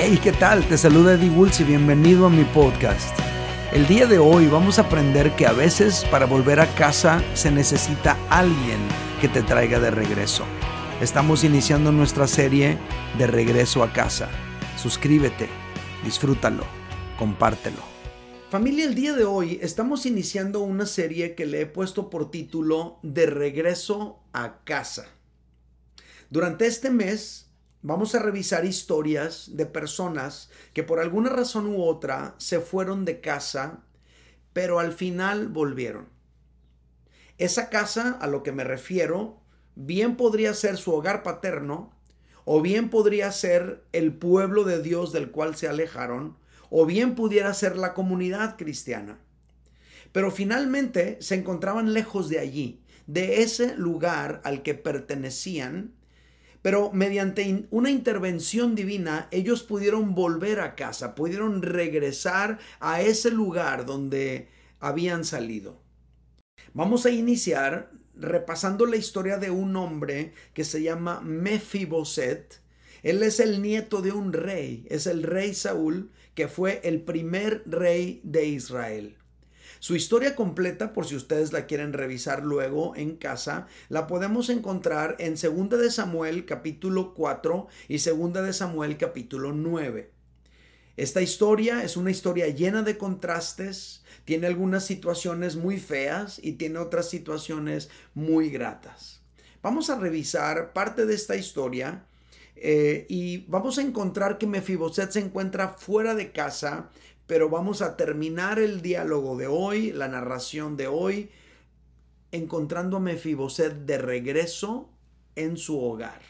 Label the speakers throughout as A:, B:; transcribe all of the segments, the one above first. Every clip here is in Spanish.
A: Hey, ¿qué tal? Te saluda Eddie Woods y bienvenido a mi podcast. El día de hoy vamos a aprender que a veces para volver a casa se necesita alguien que te traiga de regreso. Estamos iniciando nuestra serie de regreso a casa. Suscríbete, disfrútalo, compártelo. Familia, el día de hoy estamos iniciando una serie que le he puesto por título De regreso a casa. Durante este mes Vamos a revisar historias de personas que por alguna razón u otra se fueron de casa, pero al final volvieron. Esa casa a lo que me refiero, bien podría ser su hogar paterno, o bien podría ser el pueblo de Dios del cual se alejaron, o bien pudiera ser la comunidad cristiana. Pero finalmente se encontraban lejos de allí, de ese lugar al que pertenecían, pero mediante una intervención divina, ellos pudieron volver a casa, pudieron regresar a ese lugar donde habían salido. Vamos a iniciar repasando la historia de un hombre que se llama Mefiboset. Él es el nieto de un rey, es el rey Saúl, que fue el primer rey de Israel. Su historia completa, por si ustedes la quieren revisar luego en casa, la podemos encontrar en 2 de Samuel capítulo 4 y 2 de Samuel capítulo 9. Esta historia es una historia llena de contrastes, tiene algunas situaciones muy feas y tiene otras situaciones muy gratas. Vamos a revisar parte de esta historia eh, y vamos a encontrar que Mefiboset se encuentra fuera de casa pero vamos a terminar el diálogo de hoy, la narración de hoy, encontrando a Mefiboset de regreso en su hogar.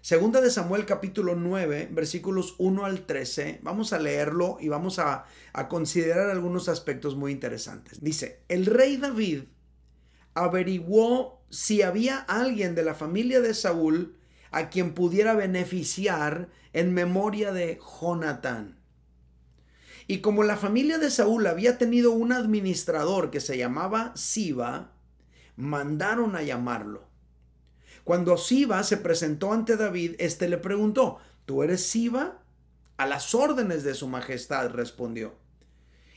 A: Segunda de Samuel capítulo 9, versículos 1 al 13, vamos a leerlo y vamos a, a considerar algunos aspectos muy interesantes. Dice, el rey David averiguó si había alguien de la familia de Saúl a quien pudiera beneficiar en memoria de Jonatán y como la familia de Saúl había tenido un administrador que se llamaba Siba, mandaron a llamarlo. Cuando Siba se presentó ante David, éste le preguntó, ¿tú eres Siba? A las órdenes de su majestad, respondió.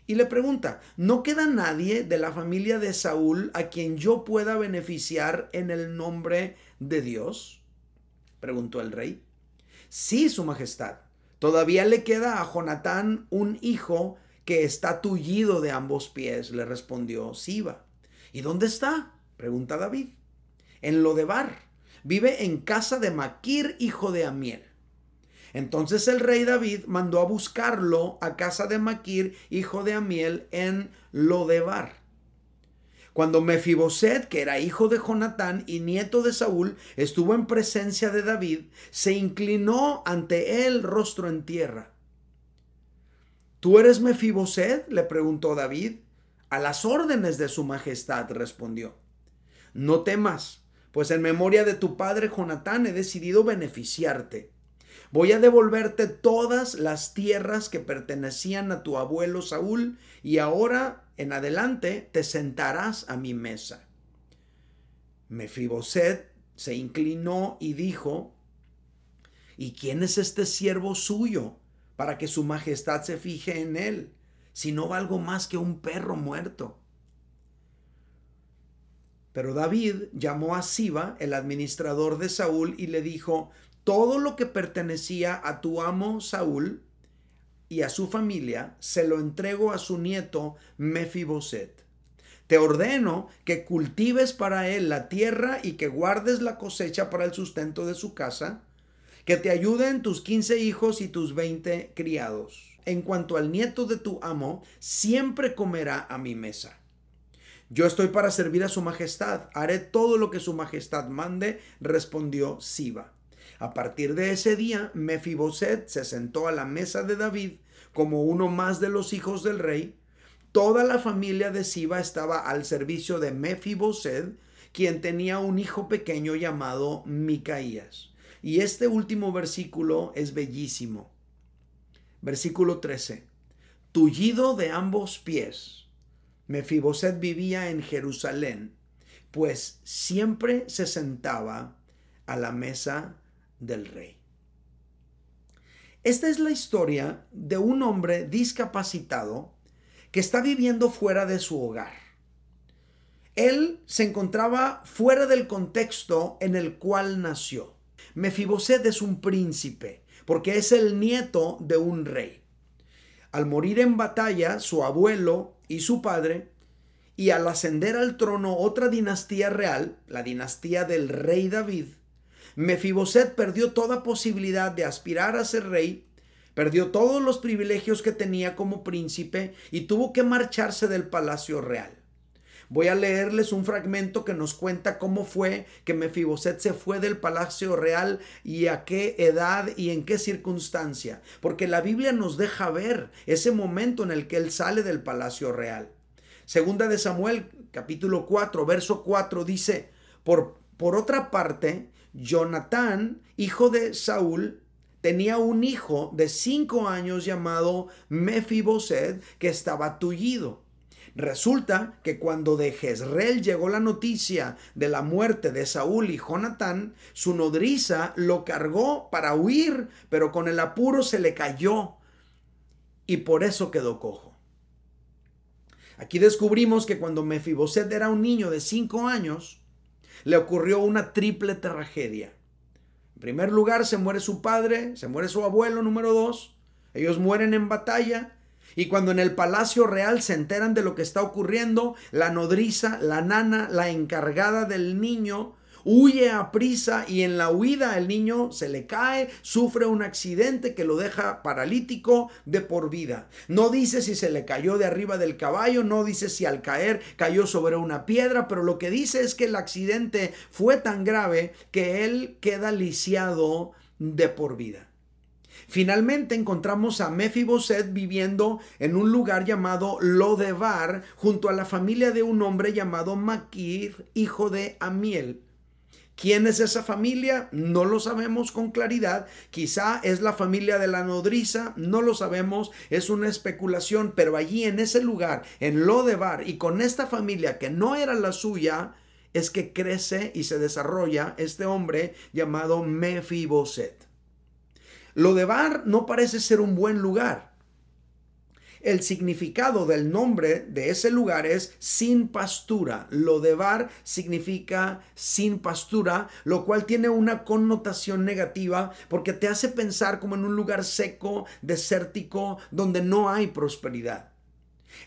A: Y le pregunta, ¿no queda nadie de la familia de Saúl a quien yo pueda beneficiar en el nombre de Dios? Preguntó el rey. Sí, su majestad. Todavía le queda a Jonatán un hijo que está tullido de ambos pies, le respondió Siba. ¿Y dónde está? pregunta David. En Lodebar. Vive en casa de Maquir, hijo de Amiel. Entonces el rey David mandó a buscarlo a casa de Maquir, hijo de Amiel, en Lodebar. Cuando Mefiboset, que era hijo de Jonatán y nieto de Saúl, estuvo en presencia de David, se inclinó ante él rostro en tierra. ¿Tú eres Mefiboset? le preguntó David. A las órdenes de su majestad, respondió. No temas, pues en memoria de tu padre Jonatán he decidido beneficiarte. Voy a devolverte todas las tierras que pertenecían a tu abuelo Saúl y ahora en adelante te sentarás a mi mesa. Mefiboset se inclinó y dijo, ¿Y quién es este siervo suyo para que su majestad se fije en él, si no valgo más que un perro muerto? Pero David llamó a Siba, el administrador de Saúl, y le dijo, todo lo que pertenecía a tu amo Saúl y a su familia se lo entrego a su nieto Mefiboset. Te ordeno que cultives para él la tierra y que guardes la cosecha para el sustento de su casa, que te ayuden tus quince hijos y tus veinte criados. En cuanto al nieto de tu amo, siempre comerá a mi mesa. Yo estoy para servir a su majestad, haré todo lo que su majestad mande, respondió Siba. A partir de ese día, Mefiboset se sentó a la mesa de David como uno más de los hijos del rey. Toda la familia de Siba estaba al servicio de Mefiboset, quien tenía un hijo pequeño llamado Micaías. Y este último versículo es bellísimo. Versículo 13. Tullido de ambos pies. Mefiboset vivía en Jerusalén, pues siempre se sentaba a la mesa del rey. Esta es la historia de un hombre discapacitado que está viviendo fuera de su hogar. Él se encontraba fuera del contexto en el cual nació. Mefiboset es un príncipe, porque es el nieto de un rey. Al morir en batalla, su abuelo y su padre, y al ascender al trono otra dinastía real, la dinastía del rey David, Mefiboset perdió toda posibilidad de aspirar a ser rey, perdió todos los privilegios que tenía como príncipe y tuvo que marcharse del palacio real. Voy a leerles un fragmento que nos cuenta cómo fue que Mefiboset se fue del palacio real y a qué edad y en qué circunstancia, porque la Biblia nos deja ver ese momento en el que él sale del palacio real. Segunda de Samuel, capítulo 4, verso 4 dice, por, por otra parte, Jonatán, hijo de Saúl, tenía un hijo de cinco años llamado Mefiboset que estaba tullido. Resulta que cuando de Jezreel llegó la noticia de la muerte de Saúl y Jonatán, su nodriza lo cargó para huir, pero con el apuro se le cayó y por eso quedó cojo. Aquí descubrimos que cuando Mefiboset era un niño de cinco años, le ocurrió una triple tragedia. En primer lugar, se muere su padre, se muere su abuelo número dos, ellos mueren en batalla, y cuando en el palacio real se enteran de lo que está ocurriendo, la nodriza, la nana, la encargada del niño, huye a prisa y en la huida el niño se le cae, sufre un accidente que lo deja paralítico de por vida. No dice si se le cayó de arriba del caballo, no dice si al caer cayó sobre una piedra, pero lo que dice es que el accidente fue tan grave que él queda lisiado de por vida. Finalmente encontramos a Mefiboset viviendo en un lugar llamado Lodebar, junto a la familia de un hombre llamado Maquir, hijo de Amiel. ¿Quién es esa familia? No lo sabemos con claridad. Quizá es la familia de la nodriza, no lo sabemos, es una especulación, pero allí en ese lugar, en Lodebar, y con esta familia que no era la suya, es que crece y se desarrolla este hombre llamado Mefiboset. Lodebar no parece ser un buen lugar. El significado del nombre de ese lugar es sin pastura. Lodebar significa sin pastura, lo cual tiene una connotación negativa porque te hace pensar como en un lugar seco, desértico, donde no hay prosperidad.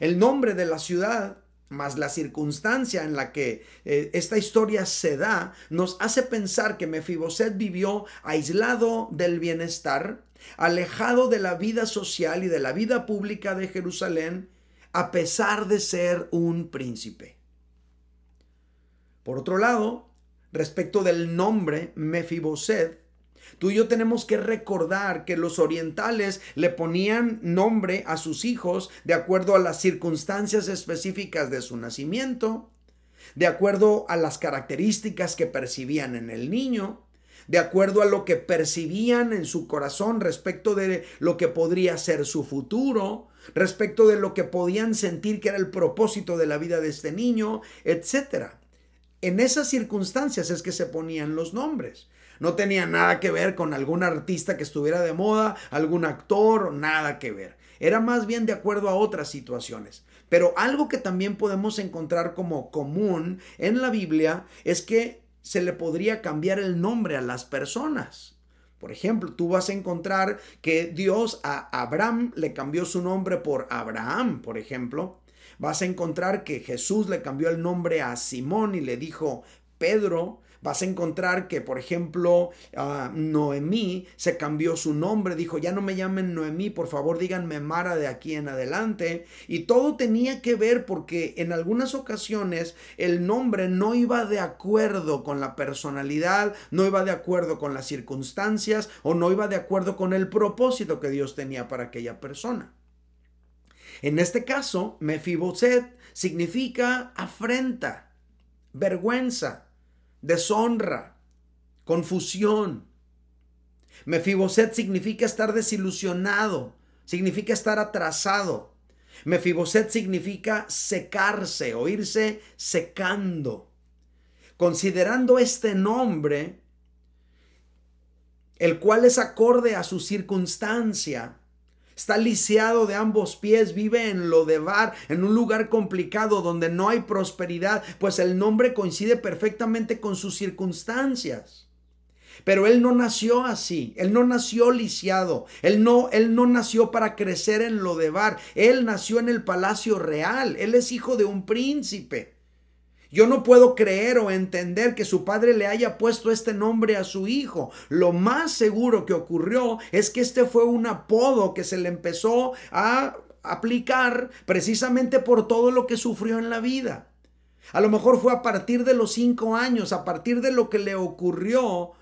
A: El nombre de la ciudad más la circunstancia en la que eh, esta historia se da nos hace pensar que Mefiboset vivió aislado del bienestar, alejado de la vida social y de la vida pública de Jerusalén, a pesar de ser un príncipe. Por otro lado, respecto del nombre Mefiboset, Tú y yo tenemos que recordar que los orientales le ponían nombre a sus hijos de acuerdo a las circunstancias específicas de su nacimiento, de acuerdo a las características que percibían en el niño, de acuerdo a lo que percibían en su corazón respecto de lo que podría ser su futuro, respecto de lo que podían sentir que era el propósito de la vida de este niño, etc. En esas circunstancias es que se ponían los nombres. No tenía nada que ver con algún artista que estuviera de moda, algún actor, nada que ver. Era más bien de acuerdo a otras situaciones. Pero algo que también podemos encontrar como común en la Biblia es que se le podría cambiar el nombre a las personas. Por ejemplo, tú vas a encontrar que Dios a Abraham le cambió su nombre por Abraham, por ejemplo. Vas a encontrar que Jesús le cambió el nombre a Simón y le dijo Pedro. Vas a encontrar que, por ejemplo, Noemí se cambió su nombre, dijo, ya no me llamen Noemí, por favor díganme Mara de aquí en adelante. Y todo tenía que ver porque en algunas ocasiones el nombre no iba de acuerdo con la personalidad, no iba de acuerdo con las circunstancias o no iba de acuerdo con el propósito que Dios tenía para aquella persona. En este caso, Mefiboset significa afrenta, vergüenza deshonra, confusión. Mefiboset significa estar desilusionado, significa estar atrasado. Mefiboset significa secarse o irse secando. Considerando este nombre, el cual es acorde a su circunstancia. Está lisiado de ambos pies, vive en Lodebar, en un lugar complicado donde no hay prosperidad, pues el nombre coincide perfectamente con sus circunstancias. Pero él no nació así, él no nació lisiado, él no, él no nació para crecer en Lodebar, él nació en el palacio real, él es hijo de un príncipe. Yo no puedo creer o entender que su padre le haya puesto este nombre a su hijo. Lo más seguro que ocurrió es que este fue un apodo que se le empezó a aplicar precisamente por todo lo que sufrió en la vida. A lo mejor fue a partir de los cinco años, a partir de lo que le ocurrió,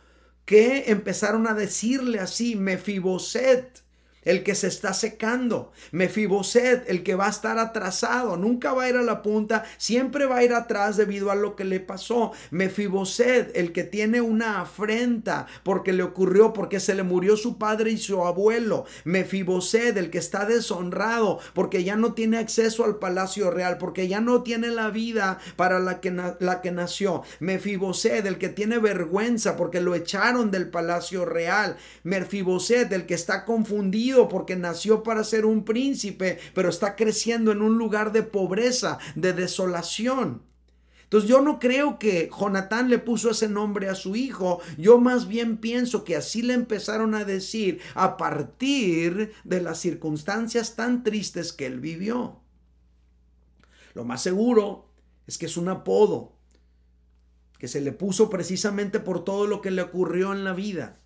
A: que empezaron a decirle así, Mefiboset el que se está secando. Mefiboset, el que va a estar atrasado, nunca va a ir a la punta, siempre va a ir atrás debido a lo que le pasó. Mefiboset, el que tiene una afrenta porque le ocurrió, porque se le murió su padre y su abuelo. Mefiboset, el que está deshonrado porque ya no tiene acceso al palacio real, porque ya no tiene la vida para la que, la que nació. Mefiboset, el que tiene vergüenza porque lo echaron del palacio real. Mefiboset, el que está confundido porque nació para ser un príncipe, pero está creciendo en un lugar de pobreza, de desolación. Entonces yo no creo que Jonatán le puso ese nombre a su hijo, yo más bien pienso que así le empezaron a decir a partir de las circunstancias tan tristes que él vivió. Lo más seguro es que es un apodo que se le puso precisamente por todo lo que le ocurrió en la vida.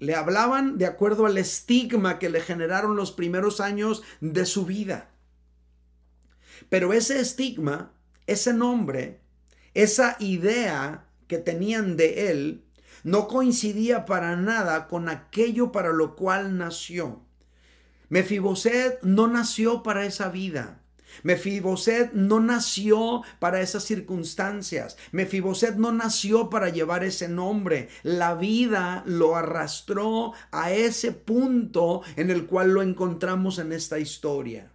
A: Le hablaban de acuerdo al estigma que le generaron los primeros años de su vida. Pero ese estigma, ese nombre, esa idea que tenían de él, no coincidía para nada con aquello para lo cual nació. Mefiboset no nació para esa vida. Mefiboset no nació para esas circunstancias. Mefiboset no nació para llevar ese nombre. La vida lo arrastró a ese punto en el cual lo encontramos en esta historia.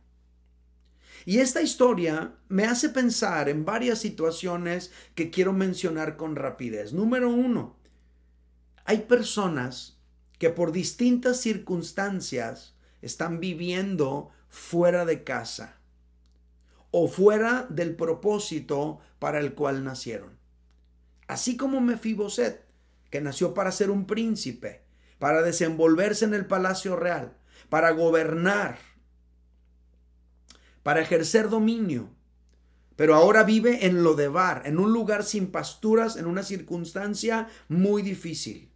A: Y esta historia me hace pensar en varias situaciones que quiero mencionar con rapidez. Número uno, hay personas que por distintas circunstancias están viviendo fuera de casa o fuera del propósito para el cual nacieron. Así como Mefiboset, que nació para ser un príncipe, para desenvolverse en el palacio real, para gobernar, para ejercer dominio, pero ahora vive en Lodebar, en un lugar sin pasturas, en una circunstancia muy difícil.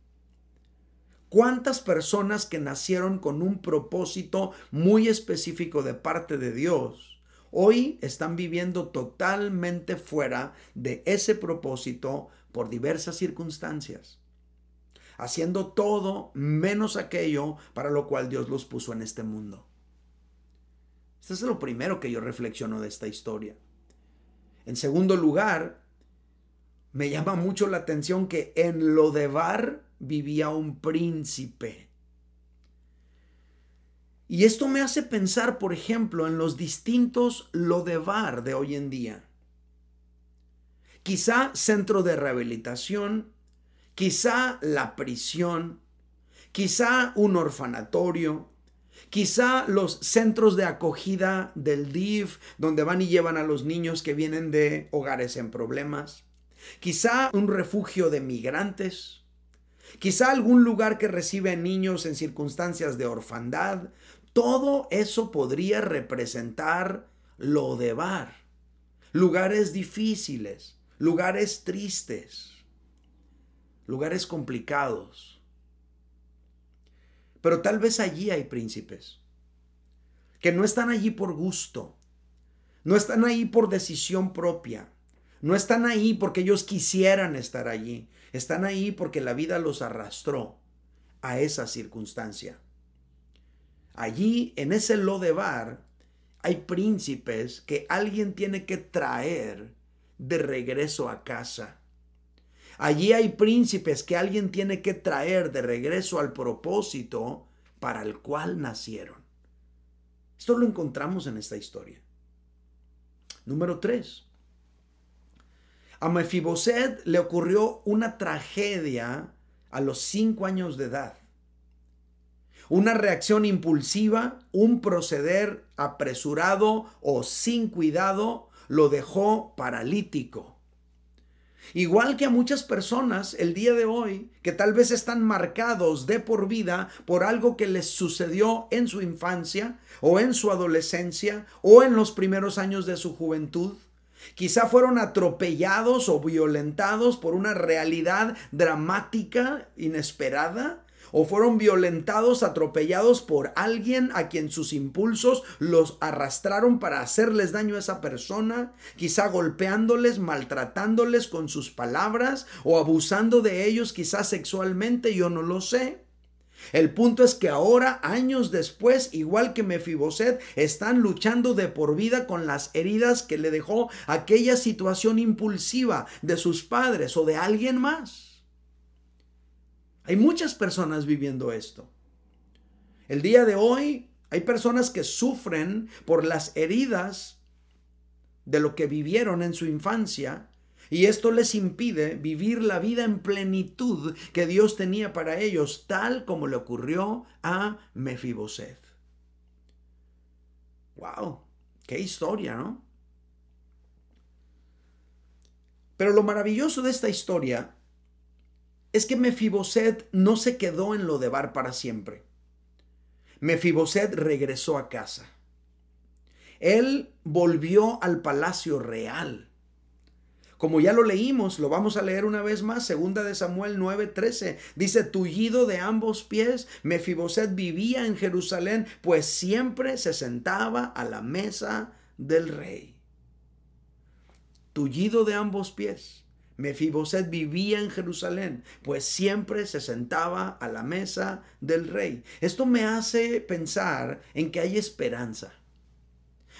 A: ¿Cuántas personas que nacieron con un propósito muy específico de parte de Dios hoy están viviendo totalmente fuera de ese propósito por diversas circunstancias, haciendo todo menos aquello para lo cual Dios los puso en este mundo. Esto es lo primero que yo reflexiono de esta historia. En segundo lugar, me llama mucho la atención que en Lodebar vivía un príncipe. Y esto me hace pensar, por ejemplo, en los distintos Lodebar de hoy en día. Quizá centro de rehabilitación, quizá la prisión, quizá un orfanatorio, quizá los centros de acogida del DIF, donde van y llevan a los niños que vienen de hogares en problemas, quizá un refugio de migrantes, quizá algún lugar que recibe niños en circunstancias de orfandad todo eso podría representar lo de bar. Lugares difíciles, lugares tristes, lugares complicados. Pero tal vez allí hay príncipes que no están allí por gusto, no están ahí por decisión propia, no están ahí porque ellos quisieran estar allí, están ahí porque la vida los arrastró a esa circunstancia. Allí, en ese Lodebar, hay príncipes que alguien tiene que traer de regreso a casa. Allí hay príncipes que alguien tiene que traer de regreso al propósito para el cual nacieron. Esto lo encontramos en esta historia. Número 3. A Mefiboset le ocurrió una tragedia a los cinco años de edad. Una reacción impulsiva, un proceder apresurado o sin cuidado lo dejó paralítico. Igual que a muchas personas el día de hoy que tal vez están marcados de por vida por algo que les sucedió en su infancia o en su adolescencia o en los primeros años de su juventud. Quizá fueron atropellados o violentados por una realidad dramática, inesperada, o fueron violentados, atropellados por alguien a quien sus impulsos los arrastraron para hacerles daño a esa persona, quizá golpeándoles, maltratándoles con sus palabras o abusando de ellos quizás sexualmente, yo no lo sé. El punto es que ahora, años después, igual que Mefiboset, están luchando de por vida con las heridas que le dejó aquella situación impulsiva de sus padres o de alguien más. Hay muchas personas viviendo esto. El día de hoy hay personas que sufren por las heridas de lo que vivieron en su infancia y esto les impide vivir la vida en plenitud que Dios tenía para ellos, tal como le ocurrió a Mefiboset. ¡Wow! ¡Qué historia, ¿no? Pero lo maravilloso de esta historia es que Mefiboset no se quedó en lo de Bar para siempre. Mefiboset regresó a casa. Él volvió al palacio real. Como ya lo leímos, lo vamos a leer una vez más, segunda de Samuel 9:13. Dice, tullido de ambos pies, Mefiboset vivía en Jerusalén, pues siempre se sentaba a la mesa del rey. Tullido de ambos pies. Mefiboset vivía en Jerusalén, pues siempre se sentaba a la mesa del rey. Esto me hace pensar en que hay esperanza.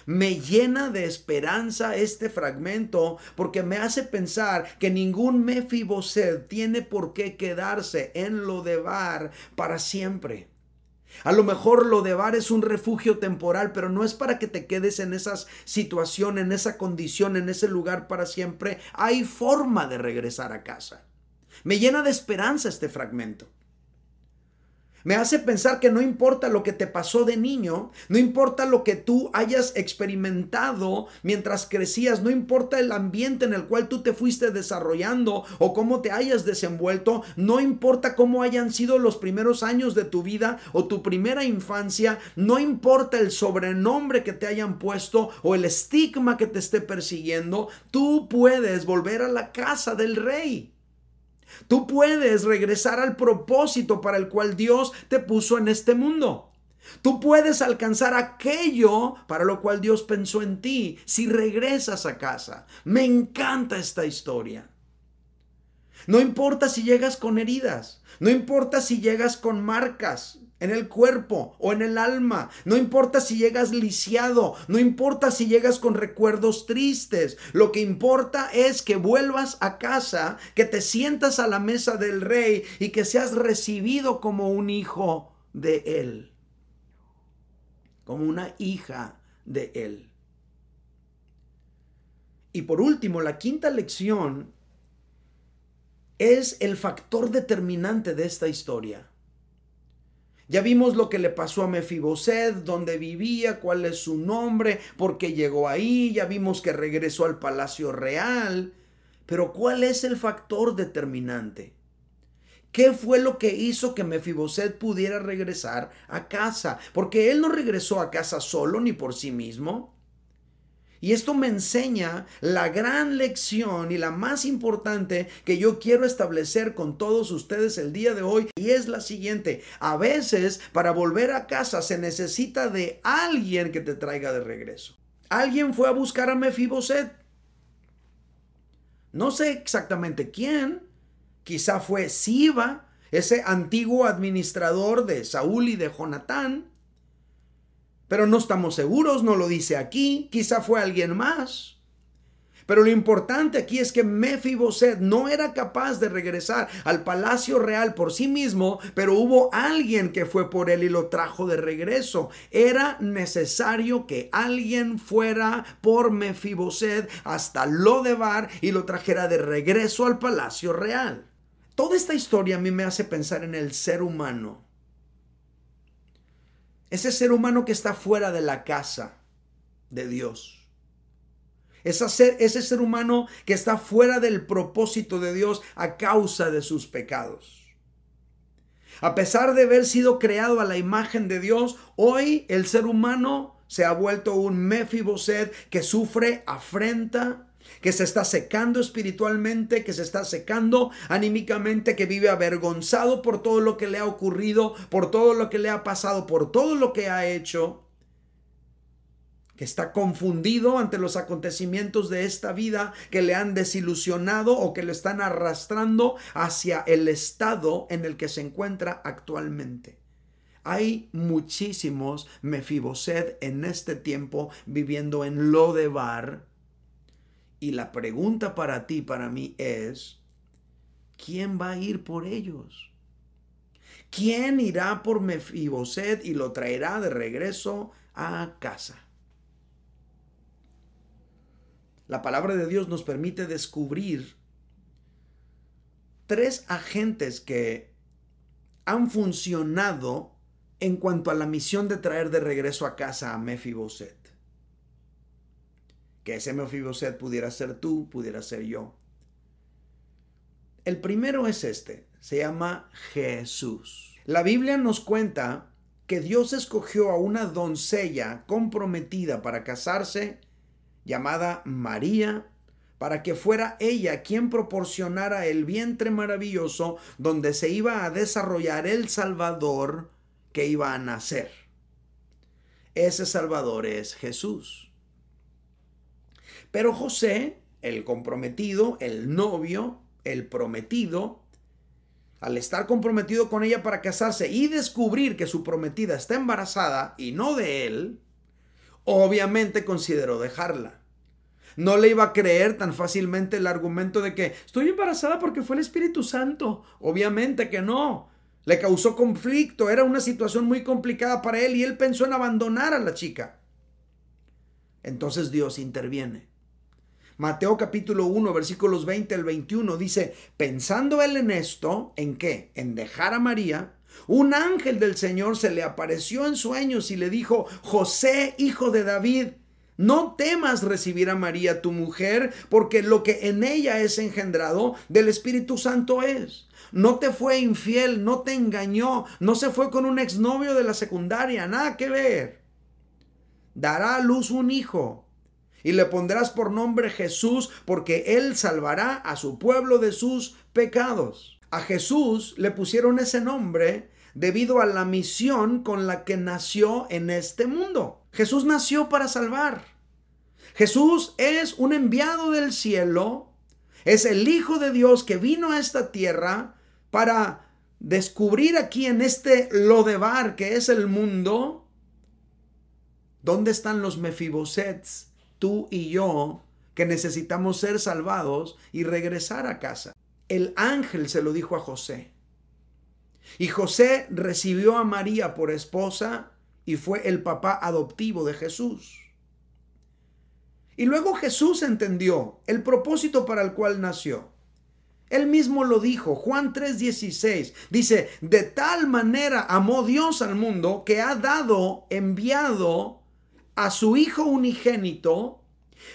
A: Me llena de esperanza este fragmento porque me hace pensar que ningún Mefiboset tiene por qué quedarse en lo de Bar para siempre. A lo mejor lo de Bar es un refugio temporal, pero no es para que te quedes en esa situación, en esa condición, en ese lugar para siempre. Hay forma de regresar a casa. Me llena de esperanza este fragmento. Me hace pensar que no importa lo que te pasó de niño, no importa lo que tú hayas experimentado mientras crecías, no importa el ambiente en el cual tú te fuiste desarrollando o cómo te hayas desenvuelto, no importa cómo hayan sido los primeros años de tu vida o tu primera infancia, no importa el sobrenombre que te hayan puesto o el estigma que te esté persiguiendo, tú puedes volver a la casa del rey. Tú puedes regresar al propósito para el cual Dios te puso en este mundo. Tú puedes alcanzar aquello para lo cual Dios pensó en ti si regresas a casa. Me encanta esta historia. No importa si llegas con heridas, no importa si llegas con marcas, en el cuerpo o en el alma. No importa si llegas lisiado, no importa si llegas con recuerdos tristes. Lo que importa es que vuelvas a casa, que te sientas a la mesa del rey y que seas recibido como un hijo de él, como una hija de él. Y por último, la quinta lección es el factor determinante de esta historia. Ya vimos lo que le pasó a Mefiboset, dónde vivía, cuál es su nombre, por qué llegó ahí, ya vimos que regresó al palacio real. Pero ¿cuál es el factor determinante? ¿Qué fue lo que hizo que Mefiboset pudiera regresar a casa? Porque él no regresó a casa solo ni por sí mismo. Y esto me enseña la gran lección y la más importante que yo quiero establecer con todos ustedes el día de hoy y es la siguiente. A veces para volver a casa se necesita de alguien que te traiga de regreso. Alguien fue a buscar a Mefiboset. No sé exactamente quién. Quizá fue Siba, ese antiguo administrador de Saúl y de Jonatán. Pero no estamos seguros, no lo dice aquí, quizá fue alguien más. Pero lo importante aquí es que Mefiboset no era capaz de regresar al palacio real por sí mismo, pero hubo alguien que fue por él y lo trajo de regreso. Era necesario que alguien fuera por Mefiboset hasta Lodebar y lo trajera de regreso al palacio real. Toda esta historia a mí me hace pensar en el ser humano ese ser humano que está fuera de la casa de Dios. Ese ser, ese ser humano que está fuera del propósito de Dios a causa de sus pecados. A pesar de haber sido creado a la imagen de Dios, hoy el ser humano se ha vuelto un Mefiboset que sufre afrenta, que se está secando espiritualmente, que se está secando anímicamente, que vive avergonzado por todo lo que le ha ocurrido, por todo lo que le ha pasado, por todo lo que ha hecho que está confundido ante los acontecimientos de esta vida que le han desilusionado o que le están arrastrando hacia el estado en el que se encuentra actualmente. Hay muchísimos Mefiboset en este tiempo viviendo en Lodebar. Y la pregunta para ti, para mí es, ¿quién va a ir por ellos? ¿Quién irá por Mefiboset y lo traerá de regreso a casa? la palabra de Dios nos permite descubrir tres agentes que han funcionado en cuanto a la misión de traer de regreso a casa a Mefiboset. Que ese Mefiboset pudiera ser tú, pudiera ser yo. El primero es este, se llama Jesús. La Biblia nos cuenta que Dios escogió a una doncella comprometida para casarse llamada María, para que fuera ella quien proporcionara el vientre maravilloso donde se iba a desarrollar el Salvador que iba a nacer. Ese Salvador es Jesús. Pero José, el comprometido, el novio, el prometido, al estar comprometido con ella para casarse y descubrir que su prometida está embarazada y no de él, obviamente consideró dejarla. No le iba a creer tan fácilmente el argumento de que estoy embarazada porque fue el Espíritu Santo. Obviamente que no. Le causó conflicto, era una situación muy complicada para él y él pensó en abandonar a la chica. Entonces Dios interviene. Mateo capítulo 1, versículos 20 al 21 dice, pensando él en esto, ¿en qué? En dejar a María, un ángel del Señor se le apareció en sueños y le dijo, José, hijo de David, no temas recibir a María tu mujer, porque lo que en ella es engendrado del Espíritu Santo es. No te fue infiel, no te engañó, no se fue con un exnovio de la secundaria, nada que ver. Dará a luz un hijo y le pondrás por nombre Jesús, porque él salvará a su pueblo de sus pecados. A Jesús le pusieron ese nombre debido a la misión con la que nació en este mundo. Jesús nació para salvar. Jesús es un enviado del cielo, es el Hijo de Dios que vino a esta tierra para descubrir aquí en este Lodebar que es el mundo, dónde están los Mefibosets, tú y yo, que necesitamos ser salvados y regresar a casa. El ángel se lo dijo a José. Y José recibió a María por esposa y fue el papá adoptivo de Jesús. Y luego Jesús entendió el propósito para el cual nació. Él mismo lo dijo, Juan 3:16, dice, de tal manera amó Dios al mundo que ha dado, enviado a su Hijo unigénito,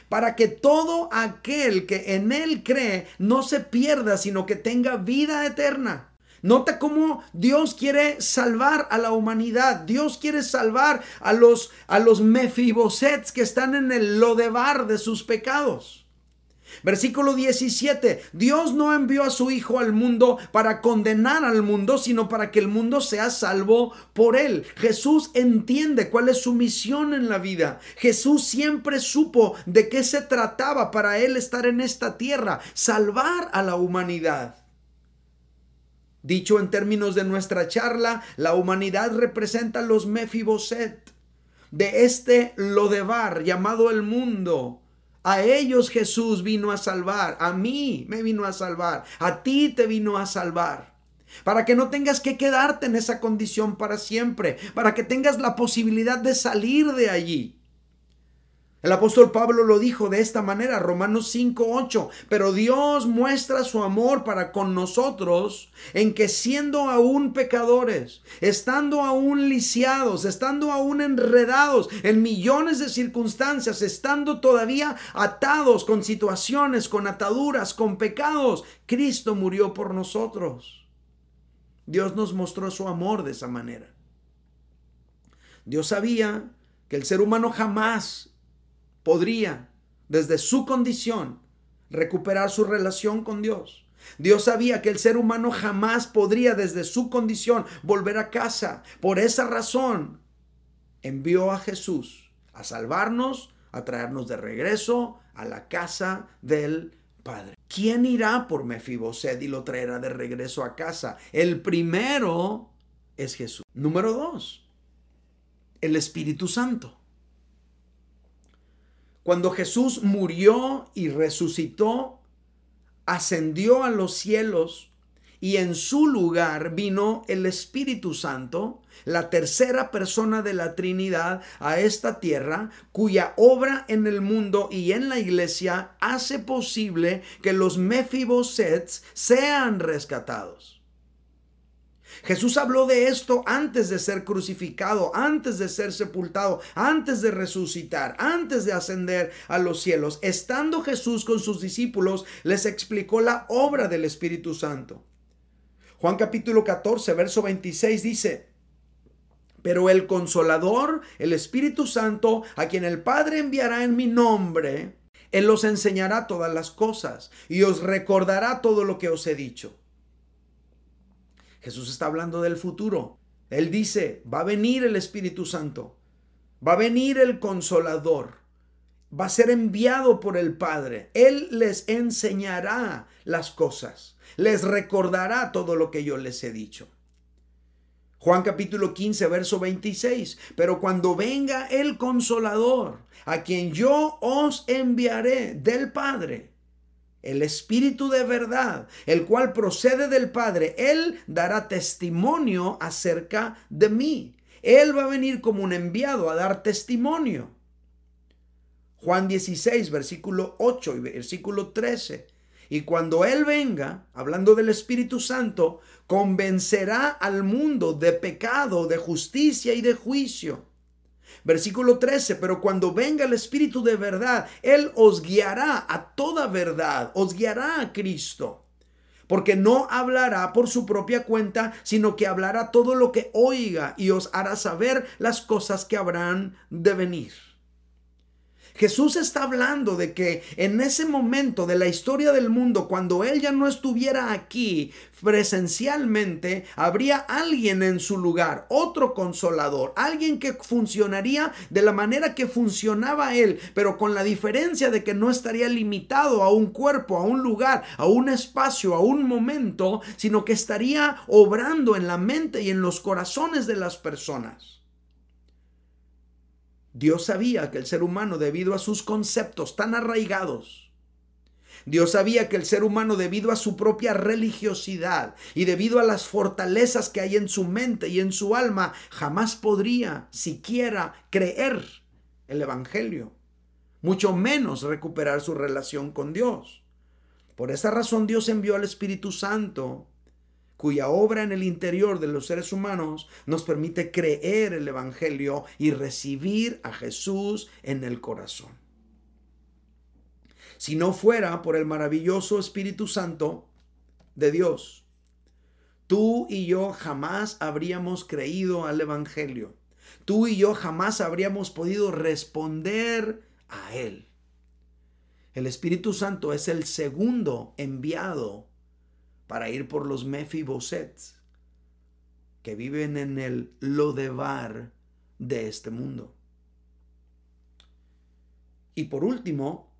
A: para que todo aquel que en Él cree no se pierda, sino que tenga vida eterna. Nota cómo Dios quiere salvar a la humanidad. Dios quiere salvar a los, a los mefibosets que están en el lodebar de sus pecados. Versículo 17. Dios no envió a su Hijo al mundo para condenar al mundo, sino para que el mundo sea salvo por él. Jesús entiende cuál es su misión en la vida. Jesús siempre supo de qué se trataba para él estar en esta tierra, salvar a la humanidad. Dicho en términos de nuestra charla, la humanidad representa los Mefiboset de este Lodebar llamado el mundo. A ellos Jesús vino a salvar, a mí me vino a salvar, a ti te vino a salvar. Para que no tengas que quedarte en esa condición para siempre, para que tengas la posibilidad de salir de allí. El apóstol Pablo lo dijo de esta manera, Romanos 5:8, pero Dios muestra su amor para con nosotros en que siendo aún pecadores, estando aún lisiados, estando aún enredados en millones de circunstancias, estando todavía atados con situaciones, con ataduras, con pecados, Cristo murió por nosotros. Dios nos mostró su amor de esa manera. Dios sabía que el ser humano jamás podría, desde su condición, recuperar su relación con Dios. Dios sabía que el ser humano jamás podría desde su condición volver a casa. Por esa razón, envió a Jesús a salvarnos, a traernos de regreso a la casa del Padre. ¿Quién irá por Mefiboset y lo traerá de regreso a casa? El primero es Jesús. Número dos, el Espíritu Santo. Cuando Jesús murió y resucitó, ascendió a los cielos y en su lugar vino el Espíritu Santo, la tercera persona de la Trinidad, a esta tierra, cuya obra en el mundo y en la iglesia hace posible que los Mefibosets sean rescatados. Jesús habló de esto antes de ser crucificado, antes de ser sepultado, antes de resucitar, antes de ascender a los cielos. Estando Jesús con sus discípulos, les explicó la obra del Espíritu Santo. Juan capítulo 14, verso 26 dice, pero el consolador, el Espíritu Santo, a quien el Padre enviará en mi nombre, Él os enseñará todas las cosas y os recordará todo lo que os he dicho. Jesús está hablando del futuro. Él dice, va a venir el Espíritu Santo, va a venir el consolador, va a ser enviado por el Padre. Él les enseñará las cosas, les recordará todo lo que yo les he dicho. Juan capítulo 15, verso 26. Pero cuando venga el consolador, a quien yo os enviaré del Padre, el Espíritu de verdad, el cual procede del Padre, Él dará testimonio acerca de mí. Él va a venir como un enviado a dar testimonio. Juan 16, versículo 8 y versículo 13. Y cuando Él venga, hablando del Espíritu Santo, convencerá al mundo de pecado, de justicia y de juicio. Versículo 13, pero cuando venga el Espíritu de verdad, Él os guiará a toda verdad, os guiará a Cristo. Porque no hablará por su propia cuenta, sino que hablará todo lo que oiga y os hará saber las cosas que habrán de venir. Jesús está hablando de que en ese momento de la historia del mundo, cuando Él ya no estuviera aquí presencialmente, habría alguien en su lugar, otro consolador, alguien que funcionaría de la manera que funcionaba Él, pero con la diferencia de que no estaría limitado a un cuerpo, a un lugar, a un espacio, a un momento, sino que estaría obrando en la mente y en los corazones de las personas. Dios sabía que el ser humano, debido a sus conceptos tan arraigados, Dios sabía que el ser humano, debido a su propia religiosidad y debido a las fortalezas que hay en su mente y en su alma, jamás podría siquiera creer el Evangelio, mucho menos recuperar su relación con Dios. Por esa razón Dios envió al Espíritu Santo cuya obra en el interior de los seres humanos nos permite creer el Evangelio y recibir a Jesús en el corazón. Si no fuera por el maravilloso Espíritu Santo de Dios, tú y yo jamás habríamos creído al Evangelio. Tú y yo jamás habríamos podido responder a Él. El Espíritu Santo es el segundo enviado para ir por los Mefibosets que viven en el Lodebar de este mundo. Y por último,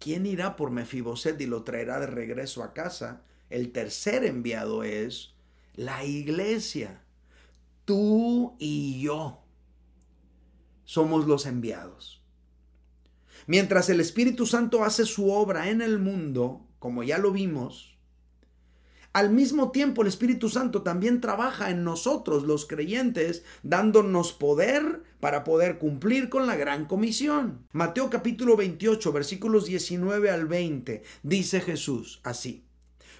A: ¿quién irá por Mefiboset y lo traerá de regreso a casa? El tercer enviado es la iglesia. Tú y yo somos los enviados. Mientras el Espíritu Santo hace su obra en el mundo, como ya lo vimos, Al mismo tiempo, el Espíritu Santo también trabaja en nosotros, los creyentes, dándonos poder para poder cumplir con la gran comisión. Mateo capítulo 28, versículos 19 al 20, dice Jesús así.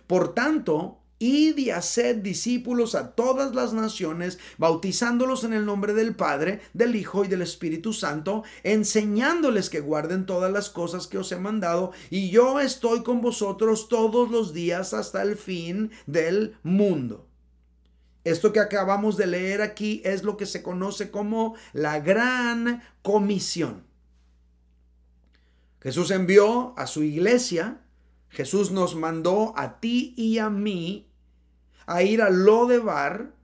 A: Por tanto, Id y haced discípulos a todas las naciones, bautizándolos en el nombre del Padre, del Hijo y del Espíritu Santo, enseñándoles que guarden todas las cosas que os he mandado, y yo estoy con vosotros todos los días hasta el fin del mundo. Esto que acabamos de leer aquí es lo que se conoce como la gran comisión. Jesús envió a su iglesia, Jesús nos mandó a ti y a mí a ir a Lodebar.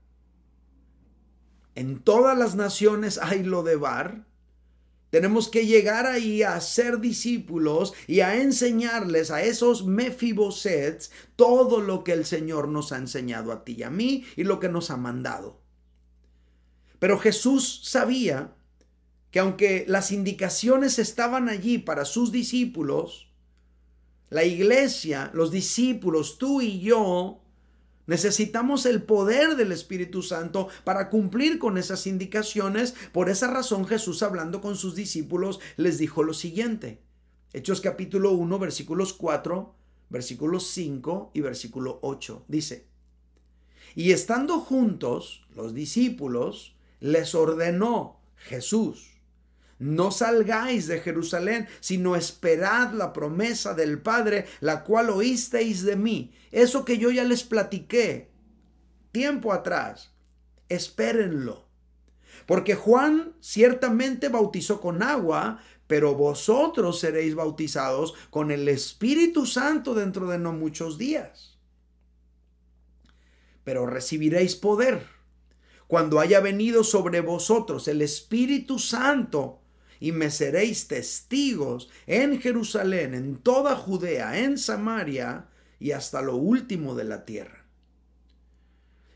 A: En todas las naciones hay Lodebar. Tenemos que llegar ahí a ser discípulos y a enseñarles a esos mefibosets todo lo que el Señor nos ha enseñado a ti y a mí y lo que nos ha mandado. Pero Jesús sabía que aunque las indicaciones estaban allí para sus discípulos, la iglesia, los discípulos, tú y yo, Necesitamos el poder del Espíritu Santo para cumplir con esas indicaciones. Por esa razón Jesús hablando con sus discípulos les dijo lo siguiente. Hechos capítulo 1 versículos 4, versículos 5 y versículo 8. Dice, y estando juntos los discípulos, les ordenó Jesús no salgáis de Jerusalén, sino esperad la promesa del Padre, la cual oísteis de mí. Eso que yo ya les platiqué tiempo atrás. Espérenlo. Porque Juan ciertamente bautizó con agua, pero vosotros seréis bautizados con el Espíritu Santo dentro de no muchos días. Pero recibiréis poder cuando haya venido sobre vosotros el Espíritu Santo y me seréis testigos en Jerusalén, en toda Judea, en Samaria y hasta lo último de la tierra.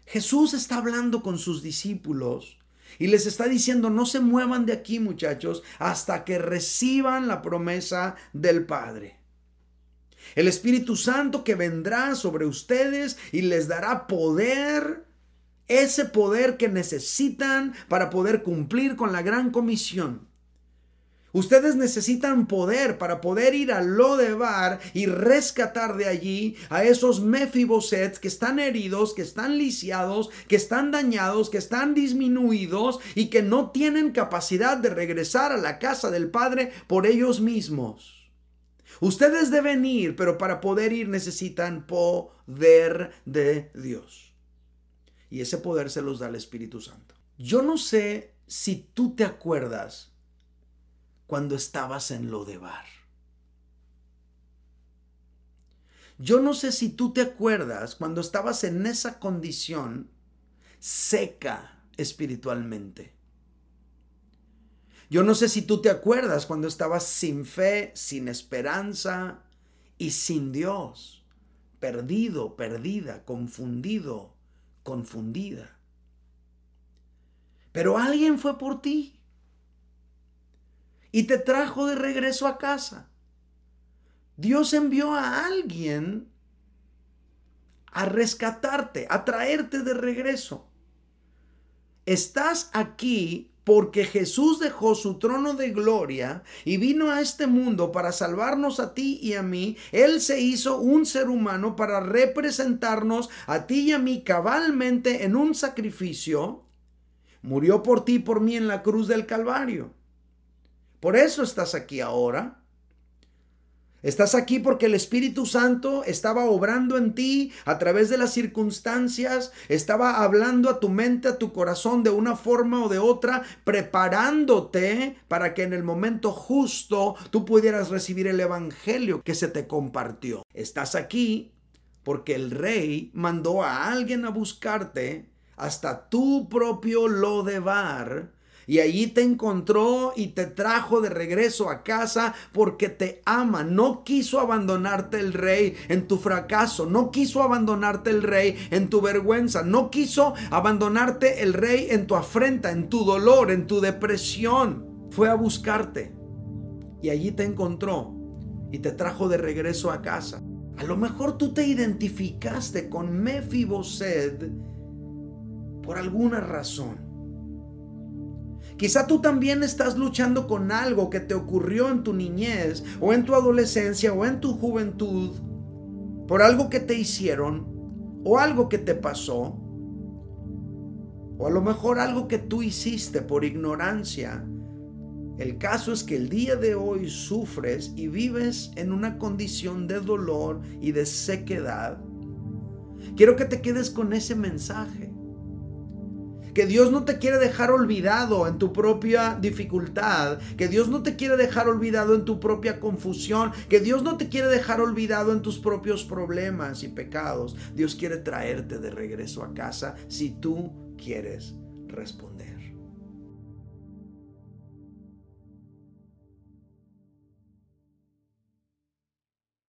A: Jesús está hablando con sus discípulos y les está diciendo, no se muevan de aquí muchachos hasta que reciban la promesa del Padre. El Espíritu Santo que vendrá sobre ustedes y les dará poder, ese poder que necesitan para poder cumplir con la gran comisión. Ustedes necesitan poder para poder ir a Lodebar y rescatar de allí a esos Mefibosets que están heridos, que están lisiados, que están dañados, que están disminuidos y que no tienen capacidad de regresar a la casa del Padre por ellos mismos. Ustedes deben ir, pero para poder ir necesitan poder de Dios. Y ese poder se los da el Espíritu Santo. Yo no sé si tú te acuerdas cuando estabas en Lodebar. Yo no sé si tú te acuerdas cuando estabas en esa condición seca espiritualmente. Yo no sé si tú te acuerdas cuando estabas sin fe, sin esperanza y sin Dios, perdido, perdida, confundido, confundida. Pero alguien fue por ti y te trajo de regreso a casa. Dios envió a alguien a rescatarte, a traerte de regreso. Estás aquí porque Jesús dejó su trono de gloria y vino a este mundo para salvarnos a ti y a mí. Él se hizo un ser humano para representarnos a ti y a mí cabalmente en un sacrificio. Murió por ti y por mí en la cruz del Calvario. Por eso estás aquí ahora. Estás aquí porque el Espíritu Santo estaba obrando en ti a través de las circunstancias, estaba hablando a tu mente, a tu corazón de una forma o de otra, preparándote para que en el momento justo tú pudieras recibir el Evangelio que se te compartió. Estás aquí porque el rey mandó a alguien a buscarte hasta tu propio Lodebar y allí te encontró y te trajo de regreso a casa porque te ama. No quiso abandonarte el rey en tu fracaso. No quiso abandonarte el rey en tu vergüenza. No quiso abandonarte el rey en tu afrenta, en tu dolor, en tu depresión. Fue a buscarte. Y allí te encontró y te trajo de regreso a casa. A lo mejor tú te identificaste con Mefiboset por alguna razón. Quizá tú también estás luchando con algo que te ocurrió en tu niñez o en tu adolescencia o en tu juventud, por algo que te hicieron o algo que te pasó, o a lo mejor algo que tú hiciste por ignorancia. El caso es que el día de hoy sufres y vives en una condición de dolor y de sequedad. Quiero que te quedes con ese mensaje que Dios no te quiere dejar olvidado en tu propia dificultad, que Dios no te quiere dejar olvidado en tu propia confusión, que Dios no te quiere dejar olvidado en tus propios problemas y pecados. Dios quiere traerte de regreso a casa si tú quieres responder.